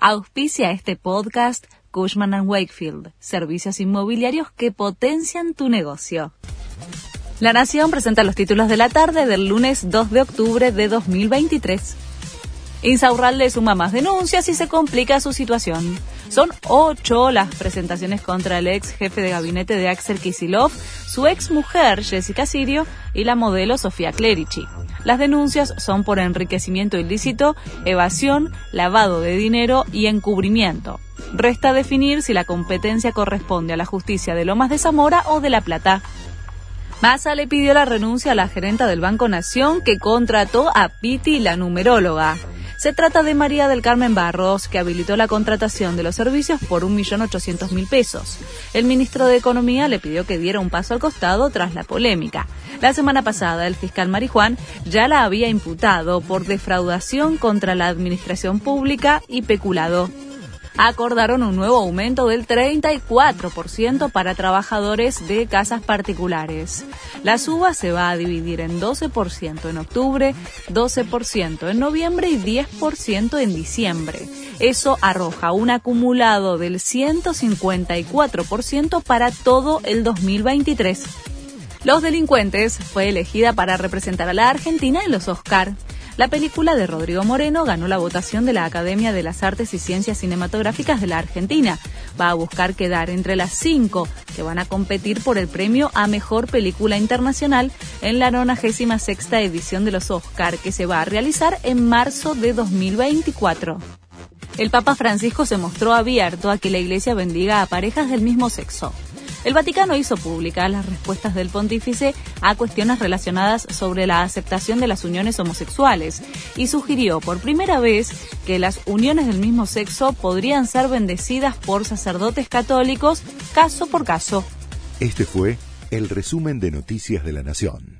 Auspicia este podcast Cushman ⁇ Wakefield, servicios inmobiliarios que potencian tu negocio. La Nación presenta los títulos de la tarde del lunes 2 de octubre de 2023. Insaurralde suma más denuncias y se complica su situación. Son ocho las presentaciones contra el ex jefe de gabinete de Axel Kisilov, su ex mujer Jessica Sirio y la modelo Sofía Clerici. Las denuncias son por enriquecimiento ilícito, evasión, lavado de dinero y encubrimiento. Resta definir si la competencia corresponde a la justicia de Lomas de Zamora o de La Plata. Massa le pidió la renuncia a la gerenta del Banco Nación que contrató a Piti, la numeróloga. Se trata de María del Carmen Barros, que habilitó la contratación de los servicios por 1.800.000 pesos. El ministro de Economía le pidió que diera un paso al costado tras la polémica. La semana pasada, el fiscal Marijuán ya la había imputado por defraudación contra la administración pública y peculado acordaron un nuevo aumento del 34% para trabajadores de casas particulares. La suba se va a dividir en 12% en octubre, 12% en noviembre y 10% en diciembre. Eso arroja un acumulado del 154% para todo el 2023. Los delincuentes fue elegida para representar a la Argentina en los Oscar. La película de Rodrigo Moreno ganó la votación de la Academia de las Artes y Ciencias Cinematográficas de la Argentina. Va a buscar quedar entre las cinco que van a competir por el premio a Mejor Película Internacional en la 96 edición de los Oscar, que se va a realizar en marzo de 2024. El Papa Francisco se mostró abierto a que la Iglesia bendiga a parejas del mismo sexo. El Vaticano hizo públicas las respuestas del pontífice a cuestiones relacionadas sobre la aceptación de las uniones homosexuales y sugirió por primera vez que las uniones del mismo sexo podrían ser bendecidas por sacerdotes católicos caso por caso. Este fue el resumen de Noticias de la Nación.